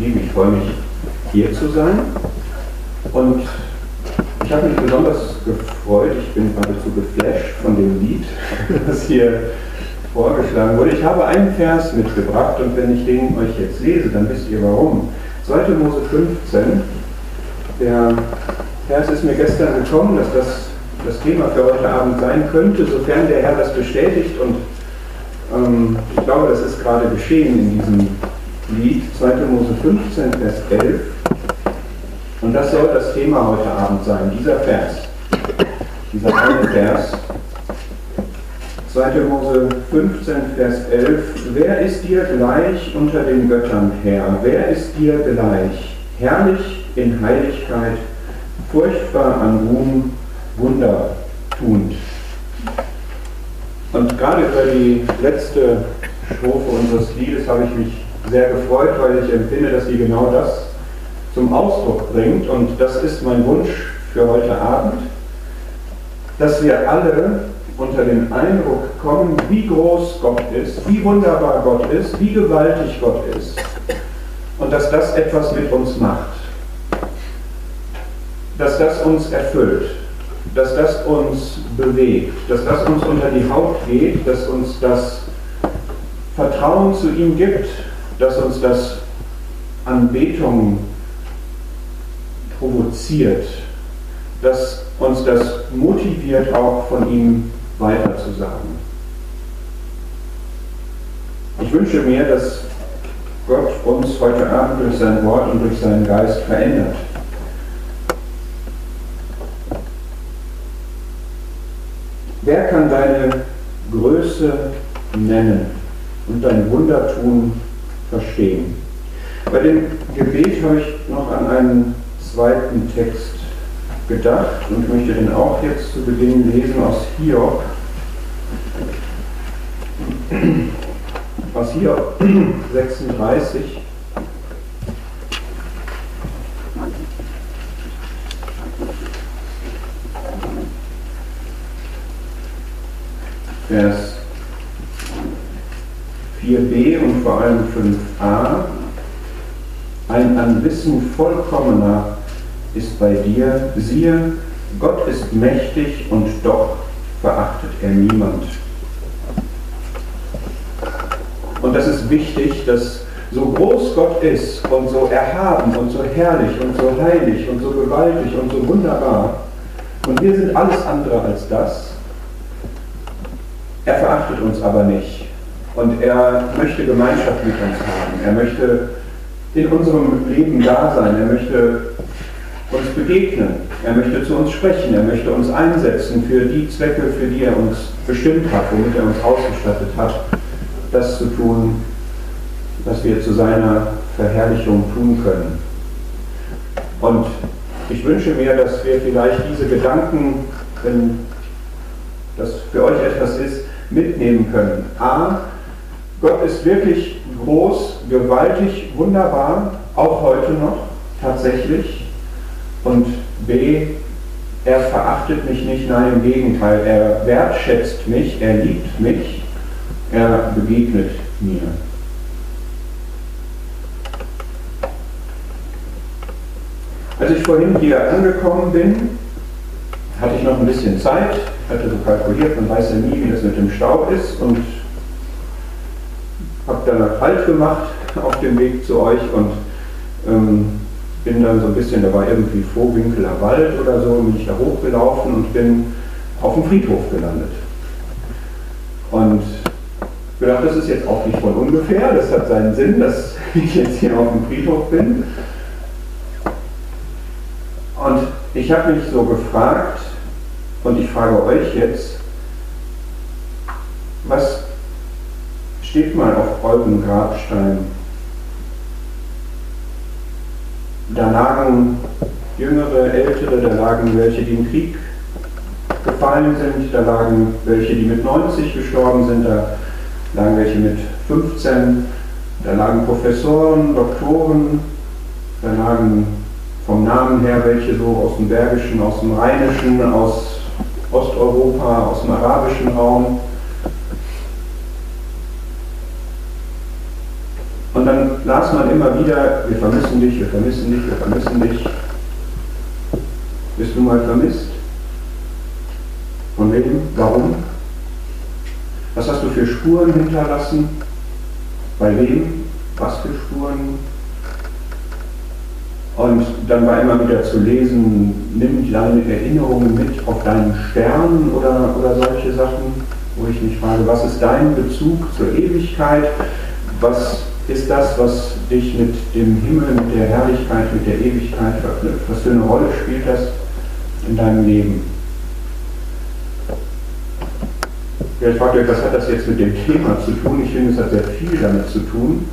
Lieben, ich freue mich, hier zu sein. Und ich habe mich besonders gefreut, ich bin geradezu geflasht von dem Lied, das hier vorgeschlagen wurde. Ich habe einen Vers mitgebracht und wenn ich den euch jetzt lese, dann wisst ihr warum. 2. Mose 15, der Vers ist mir gestern gekommen, dass das das Thema für heute Abend sein könnte, sofern der Herr das bestätigt und ähm, ich glaube, das ist gerade geschehen in diesem Lied, 2. Mose 15, Vers 11. Und das soll das Thema heute Abend sein, dieser Vers, dieser eine Vers. 2. Mose 15, Vers 11. Wer ist dir gleich unter den Göttern, Herr? Wer ist dir gleich? Herrlich in Heiligkeit, furchtbar an Ruhm, Wunder tuend. Und gerade über die letzte Strophe unseres Liedes habe ich mich sehr gefreut, weil ich empfinde, dass sie genau das zum Ausdruck bringt. Und das ist mein Wunsch für heute Abend, dass wir alle unter den Eindruck kommen, wie groß Gott ist, wie wunderbar Gott ist, wie gewaltig Gott ist. Und dass das etwas mit uns macht. Dass das uns erfüllt. Dass das uns bewegt. Dass das uns unter die Haut geht. Dass uns das Vertrauen zu ihm gibt. Dass uns das Anbetung provoziert, dass uns das motiviert, auch von ihm weiter zu sagen. Ich wünsche mir, dass Gott uns heute Abend durch sein Wort und durch seinen Geist verändert. Wer kann deine Größe nennen und dein Wundertun verstehen? Bei dem Gebet habe ich noch an einen zweiten Text gedacht und möchte den auch jetzt zu Beginn lesen aus Hiob. Aus Hiob 36. Vers 4b und vor allem 5a. Ein an Wissen vollkommener ist bei dir, siehe, Gott ist mächtig und doch verachtet er niemand. Und das ist wichtig, dass so groß Gott ist und so erhaben und so herrlich und so heilig und so gewaltig und so wunderbar, und wir sind alles andere als das, er verachtet uns aber nicht. Und er möchte Gemeinschaft mit uns haben. Er möchte in unserem Leben da sein. Er möchte uns begegnen. Er möchte zu uns sprechen. Er möchte uns einsetzen für die Zwecke, für die er uns bestimmt hat, womit er uns ausgestattet hat, das zu tun, was wir zu seiner Verherrlichung tun können. Und ich wünsche mir, dass wir vielleicht diese Gedanken, wenn das für euch etwas ist, mitnehmen können. A, Gott ist wirklich groß, gewaltig, wunderbar, auch heute noch tatsächlich. Und B, er verachtet mich nicht, nein, im Gegenteil, er wertschätzt mich, er liebt mich, er begegnet mir. Als ich vorhin hier angekommen bin, hatte ich noch ein bisschen Zeit, hatte so kalkuliert, man weiß ja nie, wie das mit dem Staub ist und habe dann Halt gemacht auf dem Weg zu euch und ähm, bin dann so ein bisschen, da war irgendwie Vorwinkeler Wald oder so, bin ich da hochgelaufen und bin auf dem Friedhof gelandet. Und gedacht, das ist jetzt auch nicht von ungefähr, das hat seinen Sinn, dass ich jetzt hier auf dem Friedhof bin. Und ich habe mich so gefragt, und ich frage euch jetzt, was steht mal auf eurem Grabstein? Da lagen jüngere, ältere, da lagen welche, die im Krieg gefallen sind, da lagen welche, die mit 90 gestorben sind, da lagen welche mit 15, da lagen Professoren, Doktoren, da lagen vom Namen her welche so aus dem Bergischen, aus dem Rheinischen, aus Osteuropa, aus dem arabischen Raum. Und dann las man immer wieder, wir vermissen dich, wir vermissen dich, wir vermissen dich. Bist du mal vermisst? Von wem? Warum? Was hast du für Spuren hinterlassen? Bei wem? Was für Spuren? Und dann war immer wieder zu lesen, nimm deine Erinnerungen mit auf deinen Stern oder, oder solche Sachen, wo ich mich frage, was ist dein Bezug zur Ewigkeit? Was ist das, was dich mit dem Himmel, mit der Herrlichkeit, mit der Ewigkeit verknüpft? Was für eine Rolle spielt das in deinem Leben? Vielleicht fragt ihr, was hat das jetzt mit dem Thema zu tun? Ich finde, es hat sehr viel damit zu tun.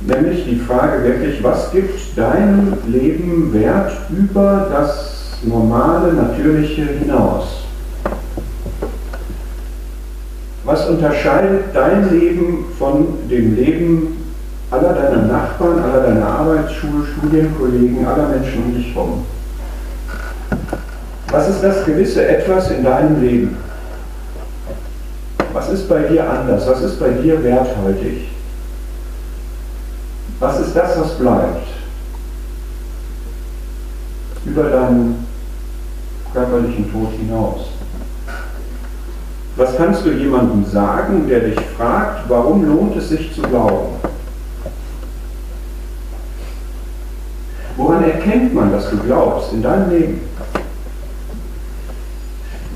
Nämlich die Frage wirklich, was gibt deinem Leben Wert über das normale, natürliche hinaus? Was unterscheidet dein Leben von dem Leben aller deiner Nachbarn, aller deiner Arbeitsschule, Studienkollegen, aller Menschen um dich herum? Was ist das gewisse Etwas in deinem Leben? Was ist bei dir anders? Was ist bei dir werthaltig? Was ist das, was bleibt? Über deinen körperlichen Tod hinaus. Was kannst du jemandem sagen, der dich fragt, warum lohnt es sich zu glauben? Woran erkennt man, dass du glaubst in deinem Leben?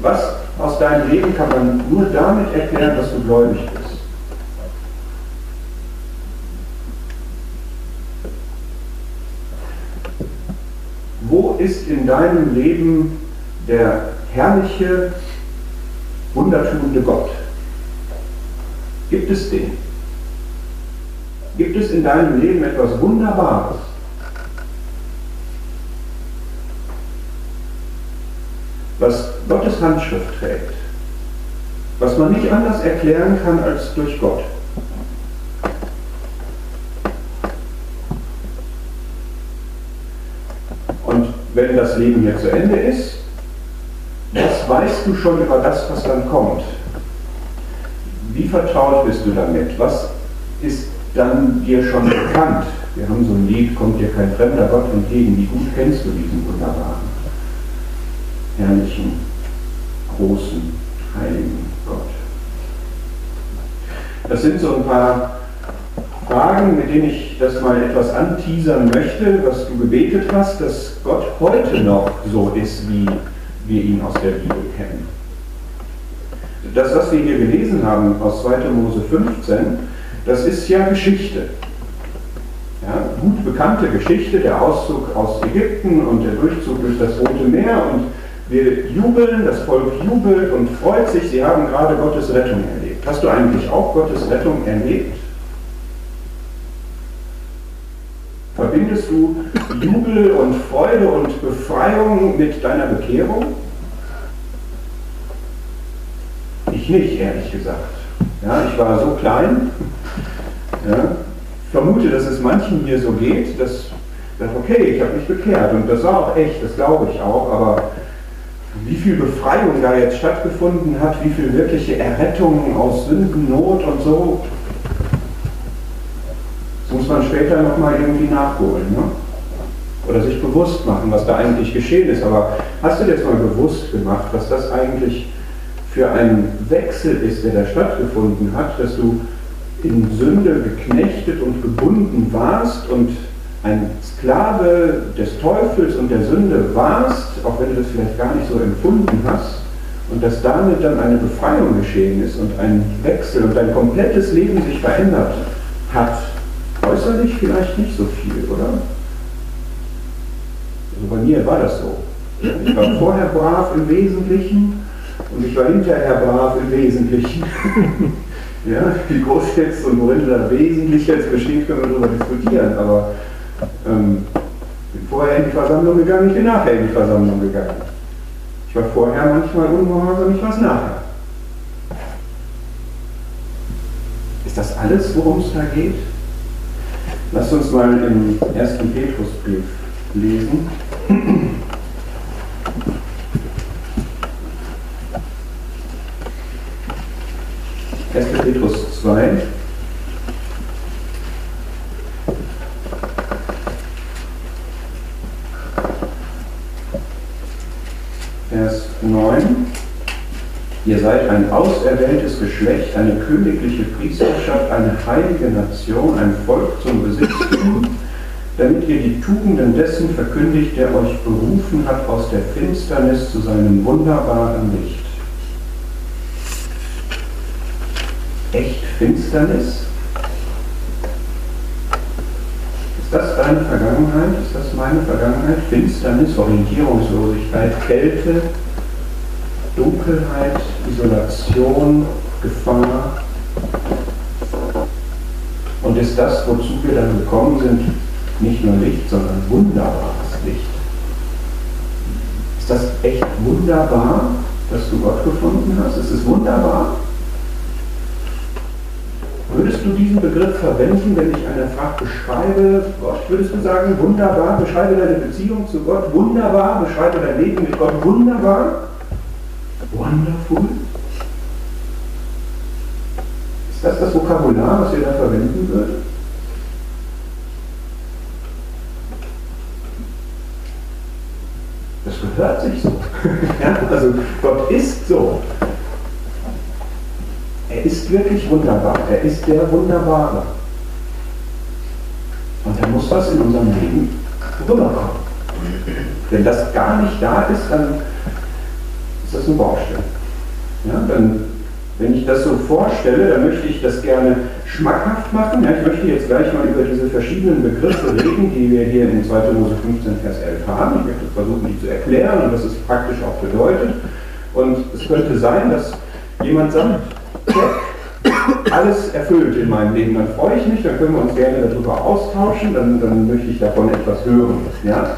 Was aus deinem Leben kann man nur damit erklären, dass du gläubig bist? Wo ist in deinem Leben der herrliche, wundertuende Gott? Gibt es den? Gibt es in deinem Leben etwas Wunderbares? Was Gottes Handschrift trägt, was man nicht anders erklären kann als durch Gott. wenn das Leben hier zu Ende ist, was weißt du schon über das, was dann kommt? Wie vertraut bist du damit? Was ist dann dir schon bekannt? Wir haben so ein Lied, kommt dir kein fremder Gott entgegen. Wie gut kennst du diesen wunderbaren, herrlichen, großen, heiligen Gott? Das sind so ein paar Fragen, mit denen ich das mal etwas anteasern möchte, was du gebetet hast, dass Gott heute noch so ist, wie wir ihn aus der Bibel kennen. Das, was wir hier gelesen haben aus 2. Mose 15, das ist ja Geschichte. Ja, gut bekannte Geschichte, der Auszug aus Ägypten und der Durchzug durch das Rote Meer und wir jubeln, das Volk jubelt und freut sich, sie haben gerade Gottes Rettung erlebt. Hast du eigentlich auch Gottes Rettung erlebt? Verbindest du Jubel und Freude und Befreiung mit deiner Bekehrung? Ich nicht, ehrlich gesagt. Ja, ich war so klein. Ja, vermute, dass es manchen hier so geht, dass, dass okay, ich habe mich bekehrt und das war auch echt, das glaube ich auch, aber wie viel Befreiung da jetzt stattgefunden hat, wie viel wirkliche Errettung aus Sündennot und so, muss man später nochmal irgendwie nachholen. Ne? Oder sich bewusst machen, was da eigentlich geschehen ist. Aber hast du dir jetzt mal bewusst gemacht, was das eigentlich für ein Wechsel ist, der da stattgefunden hat, dass du in Sünde geknechtet und gebunden warst und ein Sklave des Teufels und der Sünde warst, auch wenn du das vielleicht gar nicht so empfunden hast, und dass damit dann eine Befreiung geschehen ist und ein Wechsel und dein komplettes Leben sich verändert hat Äußerlich vielleicht nicht so viel, oder? Also bei mir war das so. Ich war vorher brav im Wesentlichen und ich war hinterher brav im Wesentlichen. ja, wie groß jetzt und worin da wesentlich jetzt besteht, können wir darüber diskutieren, aber ähm, bin vorher in die Versammlung gegangen, ich bin nachher in die Versammlung gegangen. Ich war vorher manchmal ungehorsam, ich war es nachher. Ist das alles, worum es da geht? Lass uns mal im ersten Petrusbrief lesen. 1. Petrus 2. 9. Ihr seid ein auserwähltes Geschlecht, eine königliche Priesterschaft, eine heilige Nation, ein Volk zum Besitztum, damit ihr die Tugenden dessen verkündigt, der euch berufen hat aus der Finsternis zu seinem wunderbaren Licht. Echt Finsternis? Ist das deine Vergangenheit? Ist das meine Vergangenheit? Finsternis, Orientierungslosigkeit, Kälte, Dunkelheit, Isolation, Gefahr. Und ist das, wozu wir dann gekommen sind, nicht nur Licht, sondern wunderbares Licht? Ist das echt wunderbar, dass du Gott gefunden hast? Ist es wunderbar? Würdest du diesen Begriff verwenden, wenn dich einer fragt, beschreibe Gott? Würdest du sagen, wunderbar, beschreibe deine Beziehung zu Gott, wunderbar, beschreibe dein Leben mit Gott, wunderbar? Wonderful? Ist das das Vokabular, was ihr da verwenden würdet? Das gehört sich so. ja, also Gott ist so. Er ist wirklich wunderbar. Er ist der Wunderbare. Und da muss was in unserem Leben rüberkommen. Wenn das gar nicht da ist, dann ist das eine Baustelle. Ja, dann, wenn ich das so vorstelle, dann möchte ich das gerne schmackhaft machen. Ja, ich möchte jetzt gleich mal über diese verschiedenen Begriffe reden, die wir hier in 2. Mose 15, Vers 11 haben. Ich möchte versuchen, die zu erklären und was es praktisch auch bedeutet. Und es könnte sein, dass jemand sagt, alles erfüllt in meinem Leben, dann freue ich mich, dann können wir uns gerne darüber austauschen, dann, dann möchte ich davon etwas hören. Ja?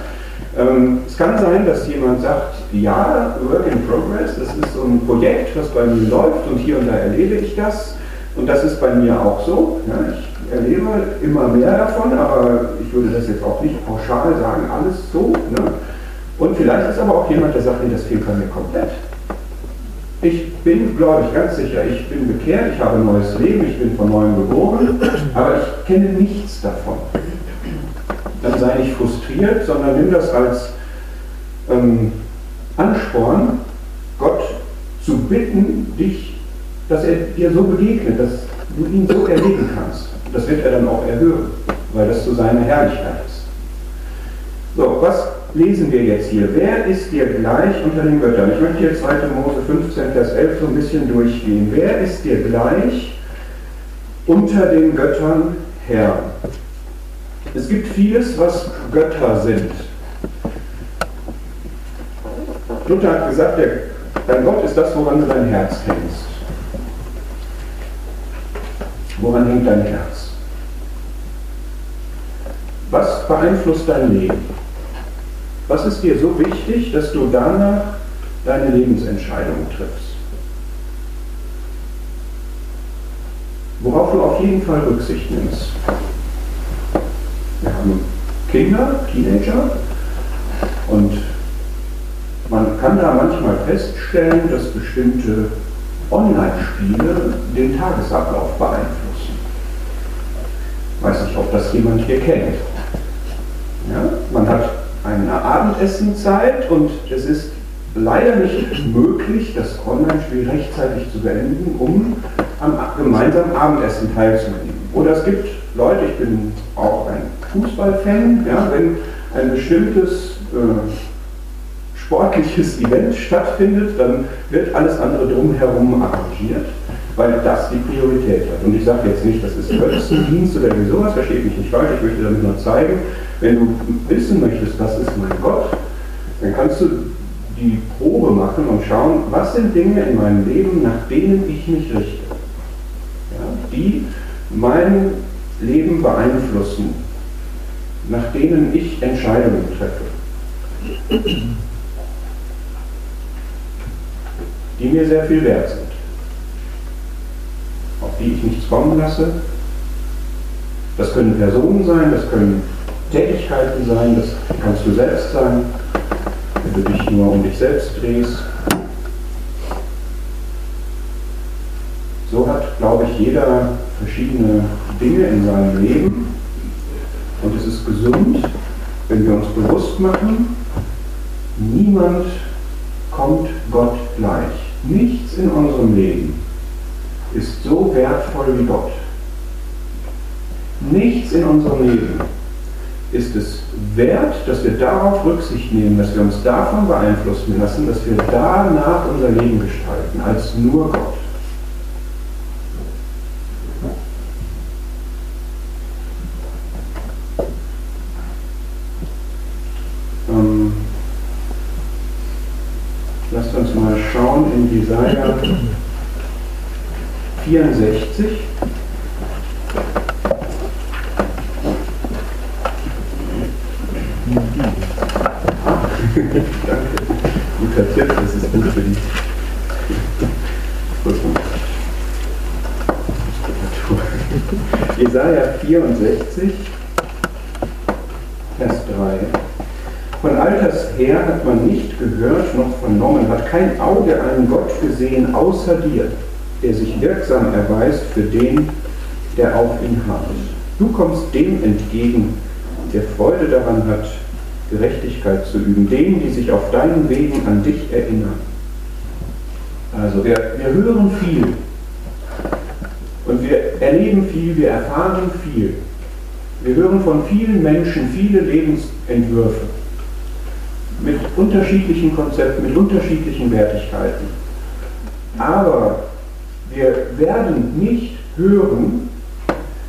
Ähm, es kann sein, dass jemand sagt, ja, Work in Progress, das ist so ein Projekt, was bei mir läuft und hier und da erlebe ich das und das ist bei mir auch so. Ja, ich erlebe immer mehr davon, aber ich würde das jetzt auch nicht pauschal sagen, alles so. Ne? Und vielleicht ist aber auch jemand, der sagt, nee, das fehlt bei mir komplett. Ich bin, glaube ich, ganz sicher, ich bin bekehrt, ich habe ein neues Leben, ich bin von neuem geboren, aber ich kenne nichts davon dann sei nicht frustriert, sondern nimm das als ähm, Ansporn, Gott zu bitten, dich, dass er dir so begegnet, dass du ihn so erleben kannst. Das wird er dann auch erhören, weil das zu seiner Herrlichkeit ist. So, was lesen wir jetzt hier? Wer ist dir gleich unter den Göttern? Ich möchte hier 2. Mose 15, Vers 11 so ein bisschen durchgehen. Wer ist dir gleich unter den Göttern Herr? Es gibt vieles, was Götter sind. Luther hat gesagt, der, dein Gott ist das, woran du dein Herz hängst. Woran hängt dein Herz? Was beeinflusst dein Leben? Was ist dir so wichtig, dass du danach deine Lebensentscheidungen triffst? Worauf du auf jeden Fall Rücksicht nimmst. Haben Kinder, Teenager und man kann da manchmal feststellen, dass bestimmte Online-Spiele den Tagesablauf beeinflussen. Weiß nicht, ob das jemand hier kennt. Ja, man hat eine Abendessenzeit und es ist leider nicht möglich, das Online-Spiel rechtzeitig zu beenden, um am gemeinsamen Abendessen teilzunehmen. Oder es gibt Leute, ich bin auch ein Fußballfan, ja, wenn ein bestimmtes äh, sportliches Event stattfindet, dann wird alles andere drumherum arrangiert, weil das die Priorität hat. Und ich sage jetzt nicht, das ist Götzendienst oder irgendwie sowas, versteht mich nicht falsch, ich möchte damit nur zeigen, wenn du wissen möchtest, was ist mein Gott, dann kannst du die Probe machen und schauen, was sind Dinge in meinem Leben, nach denen ich mich richte, ja, die mein Leben beeinflussen, nach denen ich Entscheidungen treffe, die mir sehr viel wert sind, auf die ich nichts kommen lasse. Das können Personen sein, das können Tätigkeiten sein, das kannst du selbst sein, wenn du dich nur um dich selbst drehst. So hat, glaube ich, jeder verschiedene Dinge in seinem Leben, und es ist gesund, wenn wir uns bewusst machen, niemand kommt Gott gleich. Nichts in unserem Leben ist so wertvoll wie Gott. Nichts in unserem Leben ist es wert, dass wir darauf Rücksicht nehmen, dass wir uns davon beeinflussen lassen, dass wir danach unser Leben gestalten, als nur Gott. Jesaja 64. Danke. Guter Tipp, das ist gut für die Jesaja 64, Vers 3. Von her hat man nicht gehört noch vernommen, hat kein Auge einen Gott gesehen außer dir, der sich wirksam erweist für den, der auf ihn harrt. Du kommst dem entgegen, der Freude daran hat, Gerechtigkeit zu üben, denen, die sich auf deinen Wegen an dich erinnern. Also wir, wir hören viel und wir erleben viel, wir erfahren viel. Wir hören von vielen Menschen viele Lebensentwürfe mit unterschiedlichen Konzepten, mit unterschiedlichen Wertigkeiten. Aber wir werden nicht hören,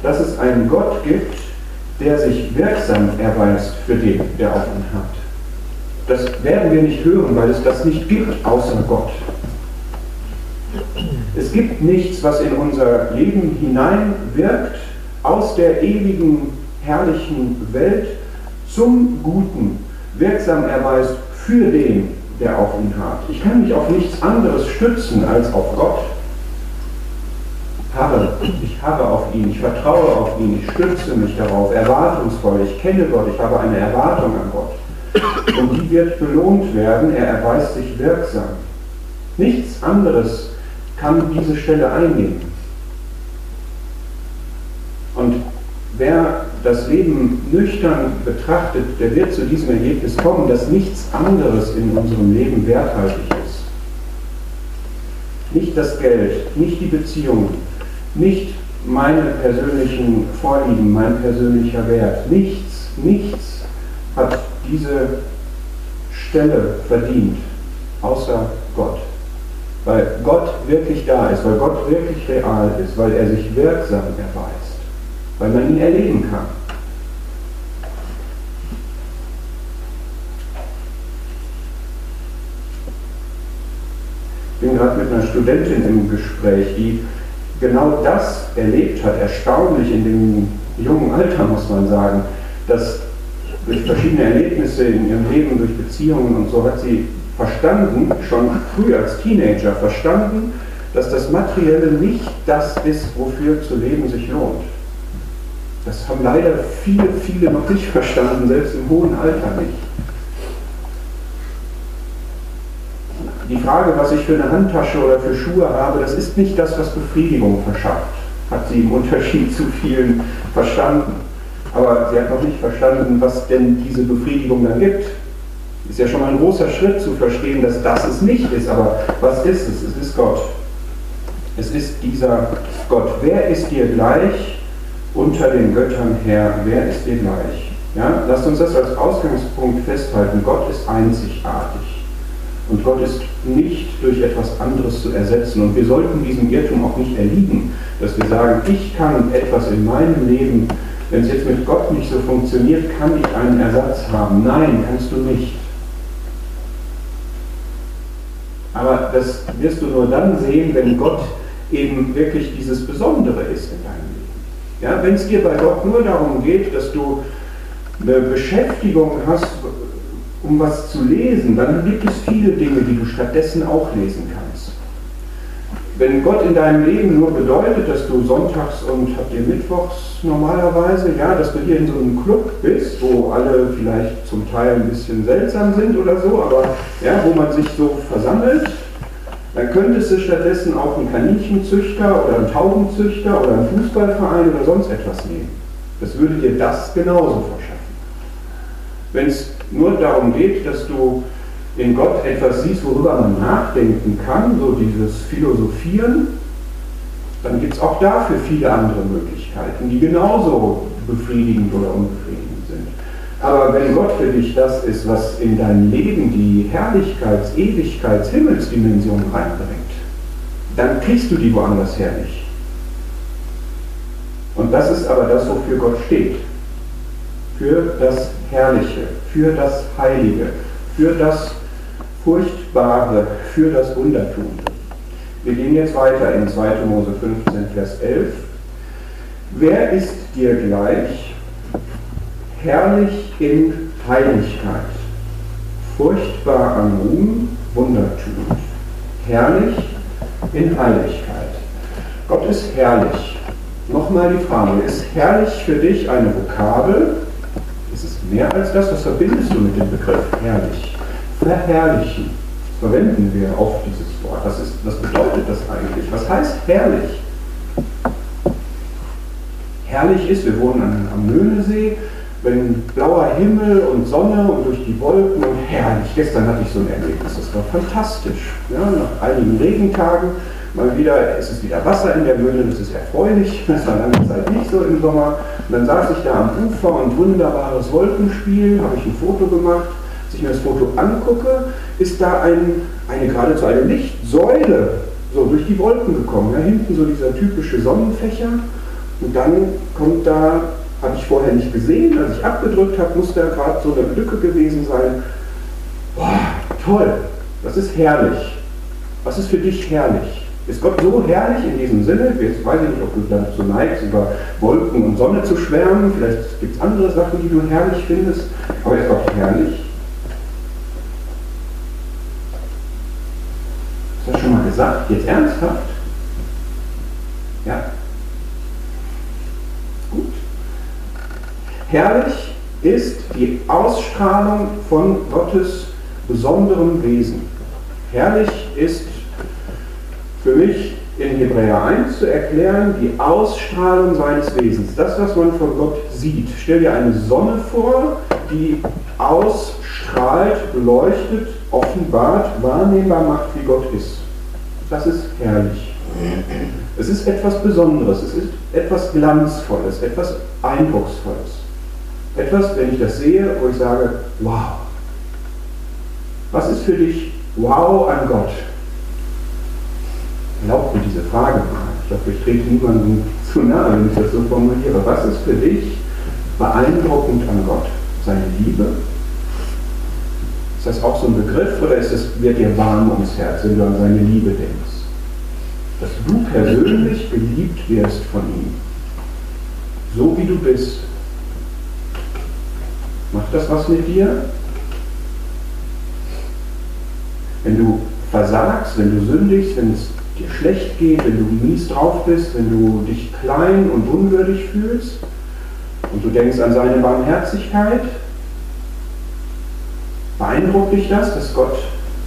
dass es einen Gott gibt, der sich wirksam erweist für den, der auf ihn hat. Das werden wir nicht hören, weil es das nicht gibt außer Gott. Es gibt nichts, was in unser Leben hineinwirkt, aus der ewigen, herrlichen Welt zum Guten, wirksam erweist für den, der auf ihn hat. Ich kann mich auf nichts anderes stützen als auf Gott harre, ich harre auf ihn, ich vertraue auf ihn, ich stütze mich darauf, erwartungsvoll, ich kenne Gott, ich habe eine Erwartung an Gott. Und die wird belohnt werden, er erweist sich wirksam. Nichts anderes kann diese Stelle einnehmen. Und wer das Leben nüchtern betrachtet, der wird zu diesem Ergebnis kommen, dass nichts anderes in unserem Leben werthaltig ist. Nicht das Geld, nicht die Beziehungen, nicht meine persönlichen Vorlieben, mein persönlicher Wert. Nichts, nichts hat diese Stelle verdient, außer Gott. Weil Gott wirklich da ist, weil Gott wirklich real ist, weil er sich wirksam erweist, weil man ihn erleben kann. Ich bin gerade mit einer Studentin im Gespräch, die genau das erlebt hat, erstaunlich in dem jungen Alter, muss man sagen, dass durch verschiedene Erlebnisse in ihrem Leben, durch Beziehungen und so hat sie verstanden, schon früh als Teenager verstanden, dass das Materielle nicht das ist, wofür zu leben sich lohnt. Das haben leider viele, viele noch nicht verstanden, selbst im hohen Alter nicht. die Frage, was ich für eine Handtasche oder für Schuhe habe, das ist nicht das, was Befriedigung verschafft, hat sie im Unterschied zu vielen verstanden. Aber sie hat noch nicht verstanden, was denn diese Befriedigung dann gibt. Ist ja schon mal ein großer Schritt zu verstehen, dass das es nicht ist. Aber was ist es? Es ist Gott. Es ist dieser Gott. Wer ist dir gleich unter den Göttern Herr? Wer ist dir gleich? Ja, lasst uns das als Ausgangspunkt festhalten. Gott ist einzigartig. Und Gott ist nicht durch etwas anderes zu ersetzen. Und wir sollten diesem Irrtum auch nicht erliegen, dass wir sagen, ich kann etwas in meinem Leben, wenn es jetzt mit Gott nicht so funktioniert, kann ich einen Ersatz haben. Nein, kannst du nicht. Aber das wirst du nur dann sehen, wenn Gott eben wirklich dieses Besondere ist in deinem Leben. Ja, wenn es dir bei Gott nur darum geht, dass du eine Beschäftigung hast, um was zu lesen, dann gibt es viele Dinge, die du stattdessen auch lesen kannst. Wenn Gott in deinem Leben nur bedeutet, dass du sonntags und habt ihr mittwochs normalerweise, ja, dass du hier in so einem Club bist, wo alle vielleicht zum Teil ein bisschen seltsam sind oder so, aber ja, wo man sich so versammelt, dann könntest du stattdessen auch einen Kaninchenzüchter oder einen Taubenzüchter oder einen Fußballverein oder sonst etwas nehmen. Das würde dir das genauso verschaffen. Wenn es nur darum geht, dass du in Gott etwas siehst, worüber man nachdenken kann, so dieses Philosophieren, dann gibt es auch dafür viele andere Möglichkeiten, die genauso befriedigend oder unbefriedigend. Aber wenn Gott für dich das ist, was in dein Leben die Herrlichkeits-, Ewigkeits-, Himmelsdimension reinbringt, dann kriegst du die woanders her nicht. Und das ist aber das, wofür Gott steht. Für das Herrliche, für das Heilige, für das Furchtbare, für das Wundertuende. Wir gehen jetzt weiter in 2. Mose 15, Vers 11. Wer ist dir gleich, herrlich in Heiligkeit, furchtbar an Ruhm, Wundertun, herrlich in Heiligkeit. Gott ist herrlich. Nochmal die Frage, ist herrlich für dich eine Vokabel? Ist es mehr als das? Was verbindest du mit dem Begriff herrlich? Verherrlichen verwenden wir oft dieses Wort. Was, ist, was bedeutet das eigentlich? Was heißt herrlich? Herrlich ist, wir wohnen am, am Möhnesee, wenn blauer Himmel und Sonne und durch die Wolken und herrlich. Gestern hatte ich so ein Erlebnis, das war fantastisch. Ja, nach einigen Regentagen mal wieder, es ist wieder Wasser in der Möhne, das ist erfreulich, das war lange Zeit nicht so im Sommer. Und dann saß ich da am Ufer und wunderbares Wolkenspiel, habe ich ein Foto gemacht. Als ich mir das Foto angucke, ist da ein, eine geradezu eine Lichtsäule so durch die Wolken gekommen. Ja, hinten so dieser typische Sonnenfächer und dann kommt da, habe ich vorher nicht gesehen, als ich abgedrückt habe, muss da gerade so eine Lücke gewesen sein. Boah, toll, das ist herrlich. Was ist für dich herrlich? Ist Gott so herrlich in diesem Sinne? Jetzt weiß ich nicht, ob du dazu neigst, über Wolken und Sonne zu schwärmen. Vielleicht gibt es andere Sachen, die du herrlich findest. Aber ist Gott herrlich? Du das schon mal gesagt? Jetzt ernsthaft? Ja? Herrlich ist die Ausstrahlung von Gottes besonderem Wesen. Herrlich ist für mich in Hebräer 1 zu erklären, die Ausstrahlung seines Wesens. Das, was man von Gott sieht. Stell dir eine Sonne vor, die ausstrahlt, beleuchtet, offenbart, wahrnehmbar macht, wie Gott ist. Das ist herrlich. Es ist etwas Besonderes, es ist etwas Glanzvolles, etwas Eindrucksvolles. Etwas, wenn ich das sehe, wo ich sage, wow. Was ist für dich wow an Gott? Erlaubt mir diese Frage mal. Ich hoffe, ich trete niemandem zu nahe, wenn ich das so formuliere. Was ist für dich beeindruckend an Gott? Seine Liebe? Ist das auch so ein Begriff oder ist es, wird dir warm ums Herz, wenn du an seine Liebe denkst? Dass du persönlich geliebt wirst von ihm. So wie du bist. Macht das was mit dir? Wenn du versagst, wenn du sündigst, wenn es dir schlecht geht, wenn du mies drauf bist, wenn du dich klein und unwürdig fühlst und du denkst an seine Barmherzigkeit, beeindruckt dich das, dass Gott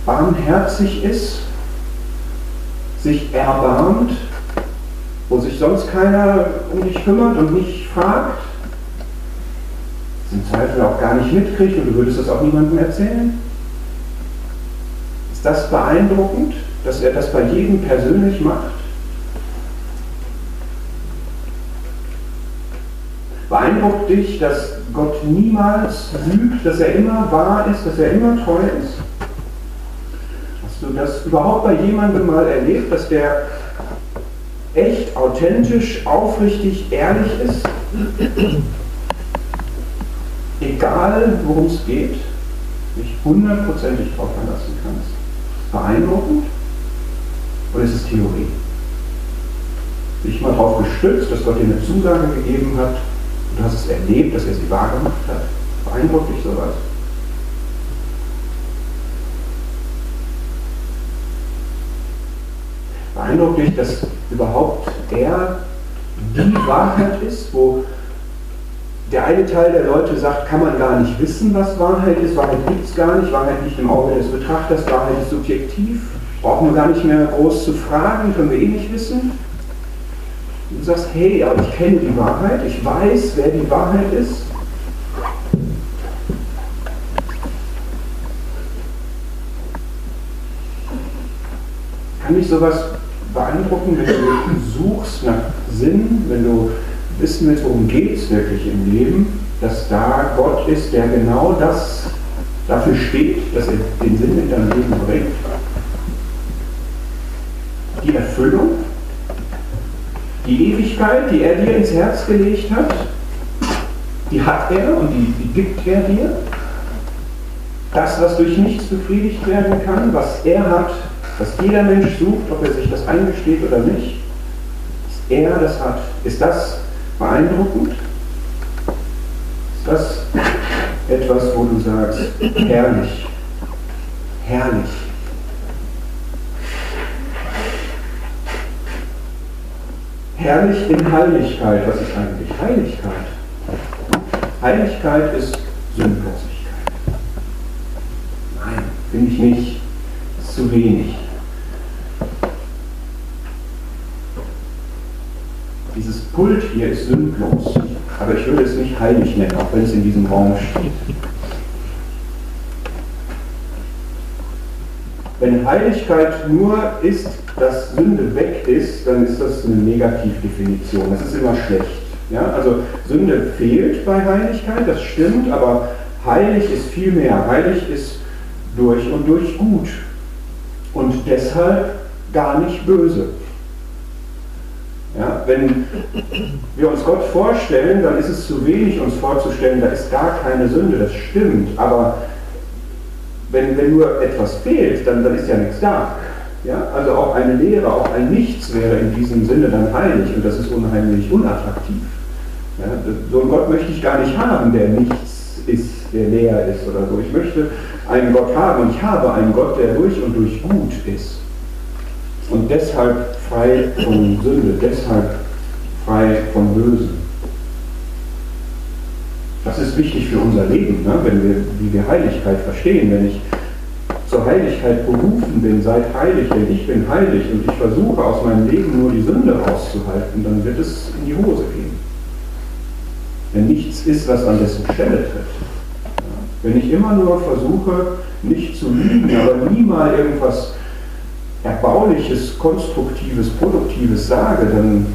barmherzig ist, sich erbarmt, wo sich sonst keiner um dich kümmert und nicht fragt, im Zweifel auch gar nicht mitkriegt und du würdest das auch niemandem erzählen? Ist das beeindruckend? dass er das bei jedem persönlich macht? Beeindruckt dich, dass Gott niemals lügt, dass er immer wahr ist, dass er immer treu ist? Hast du das überhaupt bei jemandem mal erlebt, dass der echt, authentisch, aufrichtig, ehrlich ist? Egal, worum es geht, dich hundertprozentig darauf verlassen kannst. Beeindruckend? Oder ist es Theorie? Dich mal darauf gestützt, dass Gott dir eine Zusage gegeben hat und du hast es erlebt, dass er sie wahr gemacht hat. Beeindruckt dich sowas? Beeindruckt dich, dass überhaupt er die Wahrheit ist, wo der eine Teil der Leute sagt, kann man gar nicht wissen, was Wahrheit ist, Wahrheit gibt es gar nicht, Wahrheit liegt im Auge des Betrachters, Wahrheit ist subjektiv, brauchen wir gar nicht mehr groß zu fragen, können wir eh nicht wissen. Du sagst, hey, aber ich kenne die Wahrheit, ich weiß, wer die Wahrheit ist. Kann mich sowas beeindrucken, wenn du suchst nach Sinn, wenn du wissen willst, worum geht es wirklich im Leben, dass da Gott ist, der genau das dafür steht, dass er den Sinn in dein Leben bringt. Die Erfüllung, die Ewigkeit, die er dir ins Herz gelegt hat, die hat er und die, die gibt er dir. Das, was durch nichts befriedigt werden kann, was er hat, was jeder Mensch sucht, ob er sich das eingesteht oder nicht, dass er das hat. Ist das beeindruckend? Ist das etwas, wo du sagst, herrlich, herrlich. Herrlich in Heiligkeit. Was ist eigentlich Heiligkeit? Heiligkeit ist Sündlosigkeit. Nein, finde ich nicht. Ist zu wenig. Dieses Pult hier ist sündlos, aber ich würde es nicht heilig nennen, auch wenn es in diesem Raum steht. Wenn Heiligkeit nur ist, dass Sünde weg ist, dann ist das eine Negativdefinition. Das ist immer schlecht. Ja? Also Sünde fehlt bei Heiligkeit, das stimmt, aber heilig ist viel mehr. Heilig ist durch und durch gut und deshalb gar nicht böse. Ja, wenn wir uns Gott vorstellen, dann ist es zu wenig, uns vorzustellen, da ist gar keine Sünde, das stimmt. Aber wenn, wenn nur etwas fehlt, dann, dann ist ja nichts da. Ja, also auch eine Lehre, auch ein Nichts wäre in diesem Sinne dann heilig und das ist unheimlich unattraktiv. Ja, so einen Gott möchte ich gar nicht haben, der nichts ist, der leer ist oder so. Ich möchte einen Gott haben und ich habe einen Gott, der durch und durch gut ist. Und deshalb frei von Sünde, deshalb frei von Bösen. Das ist wichtig für unser Leben, ne? wenn wir, wie wir Heiligkeit verstehen. Wenn ich zur Heiligkeit berufen bin, seid heilig, denn ich bin heilig und ich versuche aus meinem Leben nur die Sünde rauszuhalten, dann wird es in die Hose gehen. Wenn nichts ist, was an dessen Stelle tritt. Wenn ich immer nur versuche, nicht zu lügen, aber nie mal irgendwas Erbauliches, Konstruktives, Produktives sage, dann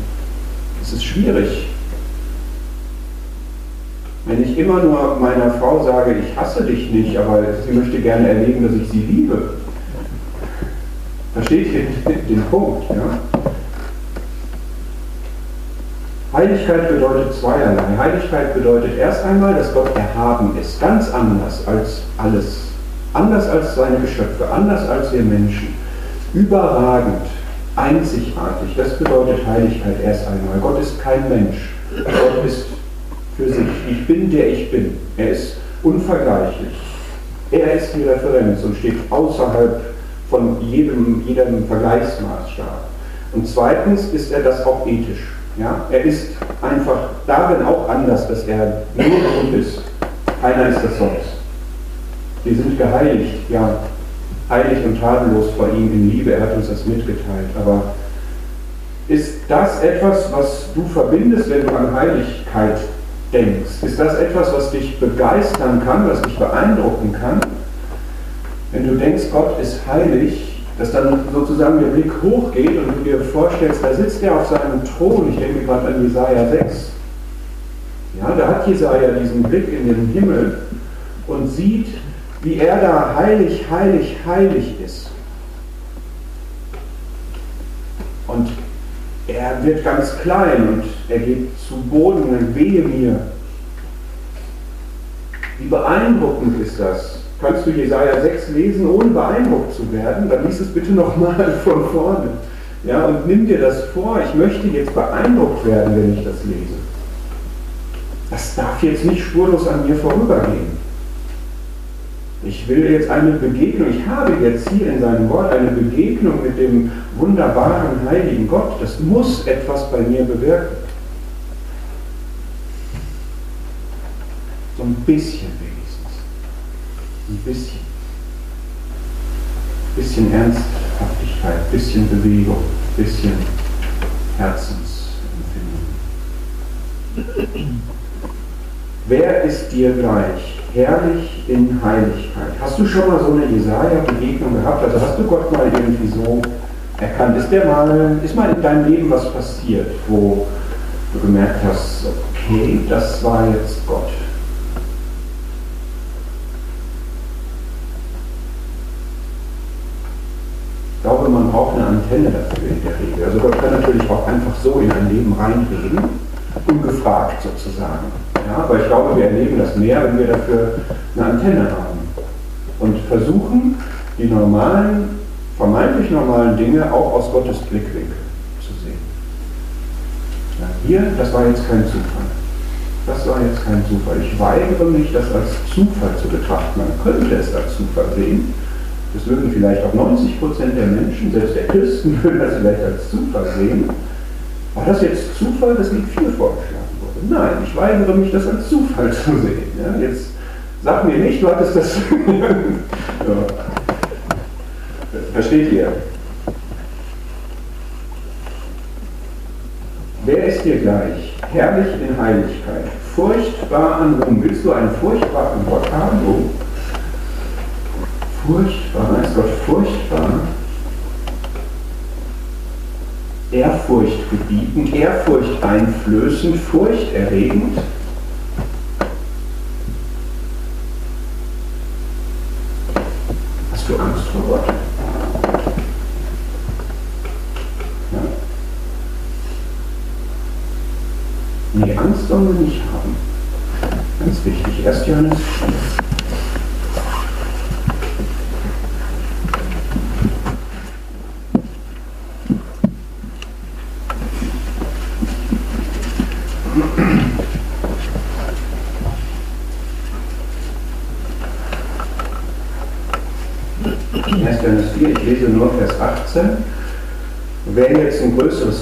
ist es schwierig. Wenn ich immer nur meiner Frau sage, ich hasse dich nicht, aber sie möchte gerne erleben, dass ich sie liebe, versteht ihr den Punkt? Ja? Heiligkeit bedeutet zweierlei. Heiligkeit bedeutet erst einmal, dass Gott erhaben ist, ganz anders als alles, anders als seine Geschöpfe, anders als wir Menschen, überragend, einzigartig. Das bedeutet Heiligkeit erst einmal. Gott ist kein Mensch. Gott ist für sich. Ich bin der ich bin. Er ist unvergleichlich. Er ist die Referenz und steht außerhalb von jedem, jedem Vergleichsmaßstab. Und zweitens ist er das auch ethisch. Ja? Er ist einfach darin auch anders, dass er nur gut ist. Keiner ist das sonst. Wir sind geheiligt, ja, heilig und tadellos vor ihm in Liebe. Er hat uns das mitgeteilt. Aber ist das etwas, was du verbindest, wenn du an Heiligkeit denkst? Ist das etwas, was dich begeistern kann, was dich beeindrucken kann? Wenn du denkst, Gott ist heilig, dass dann sozusagen der Blick hochgeht und du dir vorstellst, da sitzt er auf seinem Thron, ich denke gerade an Jesaja 6. Ja, da hat Jesaja diesen Blick in den Himmel und sieht, wie er da heilig, heilig, heilig ist. Und er wird ganz klein und er geht zu Boden und wehe mir. Wie beeindruckend ist das? Kannst du Jesaja 6 lesen, ohne beeindruckt zu werden? Dann lies es bitte nochmal von vorne. Ja, und nimm dir das vor, ich möchte jetzt beeindruckt werden, wenn ich das lese. Das darf jetzt nicht spurlos an mir vorübergehen. Ich will jetzt eine Begegnung, ich habe jetzt hier in seinem Wort eine Begegnung mit dem wunderbaren, heiligen Gott. Das muss etwas bei mir bewirken. So ein bisschen wenigstens. Ein bisschen. Ein bisschen Ernsthaftigkeit, ein bisschen Bewegung, ein bisschen Herzensempfinden. Wer ist dir gleich? herrlich in Heiligkeit. Hast du schon mal so eine Jesaja-Begegnung gehabt? Also hast du Gott mal irgendwie so erkannt? Ist, der mal, ist mal in deinem Leben was passiert, wo du gemerkt hast, okay, das war jetzt Gott? Ich glaube, man braucht eine Antenne dafür in der Regel. Also Gott kann natürlich auch einfach so in ein Leben reinreden, ungefragt sozusagen. Ja, aber ich glaube, wir erleben das mehr, wenn wir dafür eine Antenne haben und versuchen, die normalen, vermeintlich normalen Dinge auch aus Gottes Blickwinkel zu sehen. Ja, hier, das war jetzt kein Zufall. Das war jetzt kein Zufall. Ich weigere mich, das als Zufall zu betrachten. Man könnte es als Zufall sehen, das würden vielleicht auch 90 Prozent der Menschen, selbst der Christen, würden das vielleicht als Zufall sehen. War das jetzt Zufall, Lied 4 vorgeschlagen wurde? Nein, ich weigere mich, das als Zufall zu sehen. Ja, jetzt sag mir nicht, du hattest das. ja. Versteht ihr? Wer ist dir gleich? Herrlich in Heiligkeit, furchtbar an Ruhm. Willst du einen furchtbaren Gott haben? Oh. Furchtbar, ist Gott furchtbar? Ehrfurcht gebieten, Ehrfurcht einflößend, furchterregend? Hast du Angst vor Gott? Ja. Nee, Angst sollen wir nicht haben. Ganz wichtig. 1. Johannes 4. 4, ich lese nur Vers 18. Wäre jetzt